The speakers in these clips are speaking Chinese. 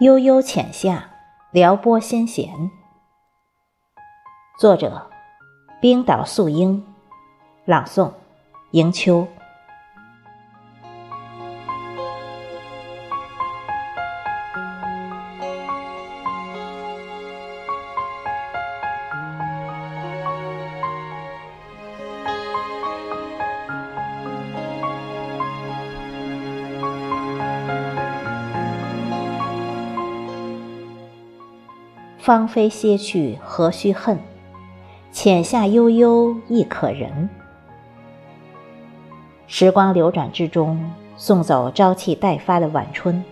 悠悠浅夏，撩拨心弦。作者：冰岛素英，朗诵：迎秋。芳菲歇去，何须恨？浅夏悠悠，亦可人。时光流转之中，送走朝气待发的晚春，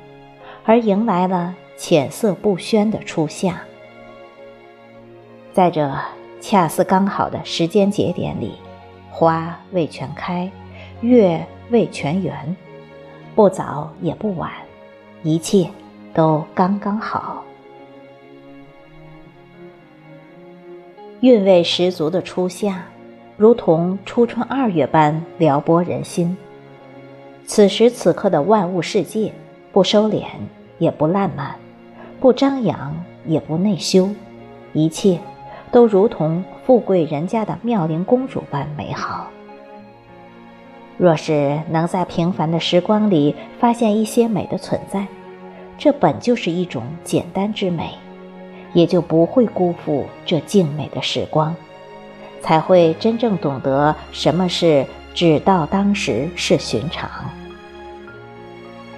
而迎来了浅色不宣的初夏。在这恰似刚好的时间节点里，花未全开，月未全圆，不早也不晚，一切都刚刚好。韵味十足的初夏，如同初春二月般撩拨人心。此时此刻的万物世界，不收敛，也不烂漫，不张扬，也不内修，一切都如同富贵人家的妙龄公主般美好。若是能在平凡的时光里发现一些美的存在，这本就是一种简单之美。也就不会辜负这静美的时光，才会真正懂得什么是只道当时是寻常。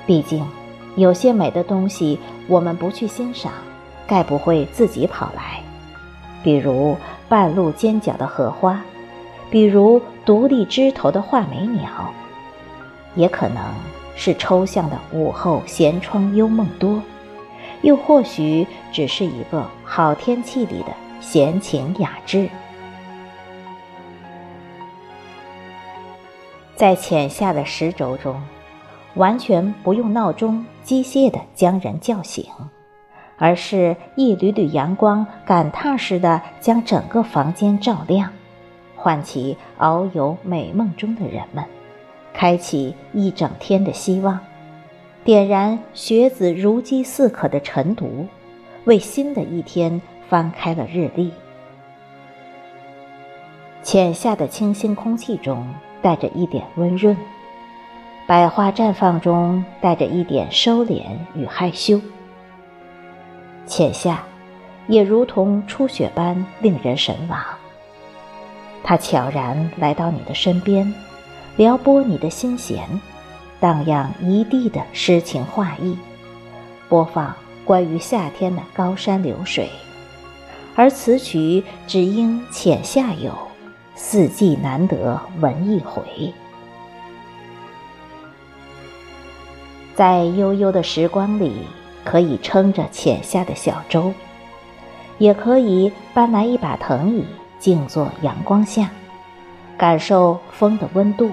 毕竟，有些美的东西我们不去欣赏，概不会自己跑来。比如半路尖角的荷花，比如独立枝头的画眉鸟，也可能是抽象的午后闲窗幽梦多。又或许只是一个好天气里的闲情雅致，在浅夏的时轴中，完全不用闹钟机械地将人叫醒，而是一缕缕阳光赶踏似的将整个房间照亮，唤起遨游美梦中的人们，开启一整天的希望。点燃学子如饥似渴的晨读，为新的一天翻开了日历。浅夏的清新空气中带着一点温润，百花绽放中带着一点收敛与害羞。浅夏，也如同初雪般令人神往。它悄然来到你的身边，撩拨你的心弦。荡漾一地的诗情画意，播放关于夏天的高山流水，而此曲只应浅夏有，四季难得闻一回。在悠悠的时光里，可以撑着浅夏的小舟，也可以搬来一把藤椅，静坐阳光下，感受风的温度。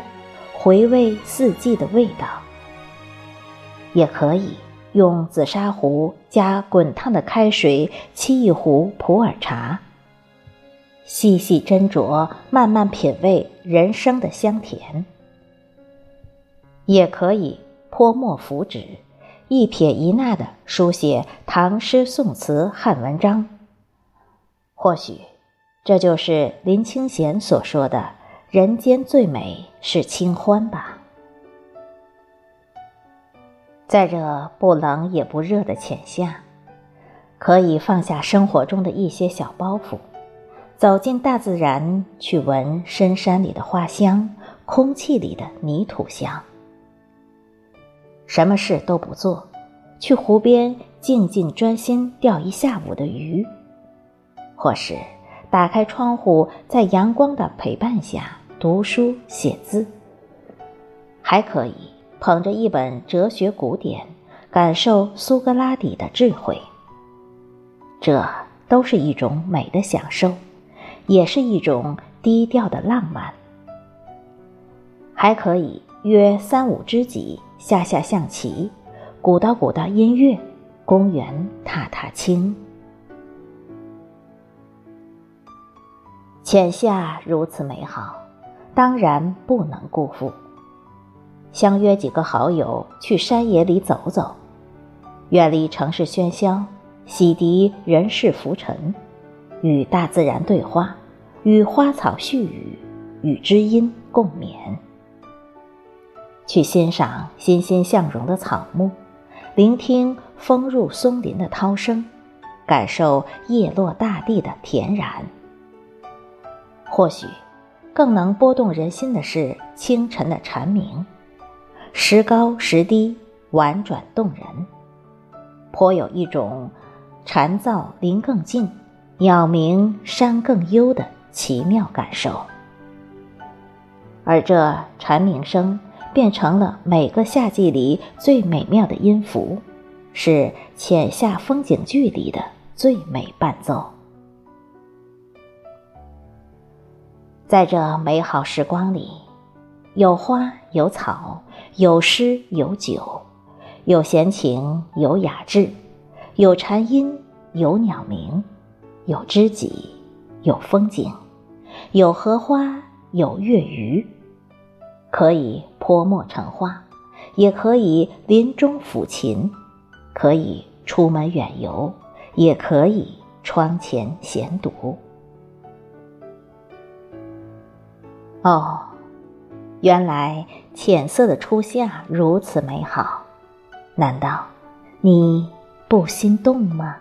回味四季的味道，也可以用紫砂壶加滚烫的开水沏一壶普洱茶，细细斟酌，慢慢品味人生的香甜。也可以泼墨扶纸，一撇一捺的书写唐诗宋词汉文章。或许，这就是林清玄所说的。人间最美是清欢吧，在这不冷也不热的浅夏，可以放下生活中的一些小包袱，走进大自然，去闻深山里的花香，空气里的泥土香。什么事都不做，去湖边静静专心钓一下午的鱼，或是打开窗户，在阳光的陪伴下。读书写字，还可以捧着一本哲学古典，感受苏格拉底的智慧。这都是一种美的享受，也是一种低调的浪漫。还可以约三五知己下下象棋，鼓捣鼓捣音乐，公园踏踏青。浅夏如此美好。当然不能辜负。相约几个好友去山野里走走，远离城市喧嚣，洗涤人世浮尘，与大自然对话，与花草絮语，与知音共勉。去欣赏欣欣向荣的草木，聆听风入松林的涛声，感受叶落大地的恬然。或许，更能拨动人心的是清晨的蝉鸣，时高时低，婉转动人，颇有一种蝉噪林更静，鸟鸣山更幽的奇妙感受。而这蝉鸣声。变成了每个夏季里最美妙的音符，是浅夏风景剧里的最美伴奏。在这美好时光里，有花有草，有诗有酒，有闲情有雅致，有蝉音有鸟鸣，有知己有风景，有荷花有月余。可以泼墨成画，也可以林中抚琴，可以出门远游，也可以窗前闲读。哦，原来浅色的初夏如此美好，难道你不心动吗？